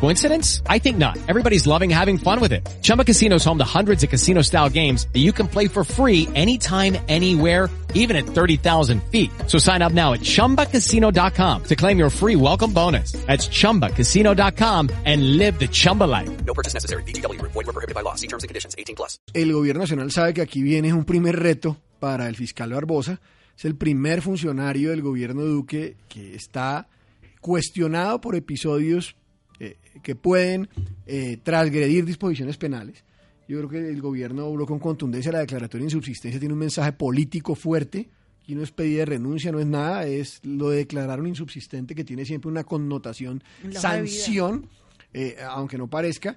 Coincidence? I think not. Everybody's loving having fun with it. Chumba Casino is home to hundreds of casino-style games that you can play for free anytime, anywhere, even at 30,000 feet. So sign up now at ChumbaCasino.com to claim your free welcome bonus. That's ChumbaCasino.com and live the Chumba life. No purchase necessary. VGW. Void were prohibited by law. See terms and conditions. 18 plus. El gobierno nacional sabe que aquí viene un primer reto para el fiscal Barbosa. Es el primer funcionario del gobierno Duque que está cuestionado por episodios eh, que pueden eh, transgredir disposiciones penales. Yo creo que el gobierno habló con contundencia. La declaratoria de insubsistencia tiene un mensaje político fuerte. Aquí no es pedida de renuncia, no es nada, es lo de declarar un insubsistente que tiene siempre una connotación sanción, eh, aunque no parezca.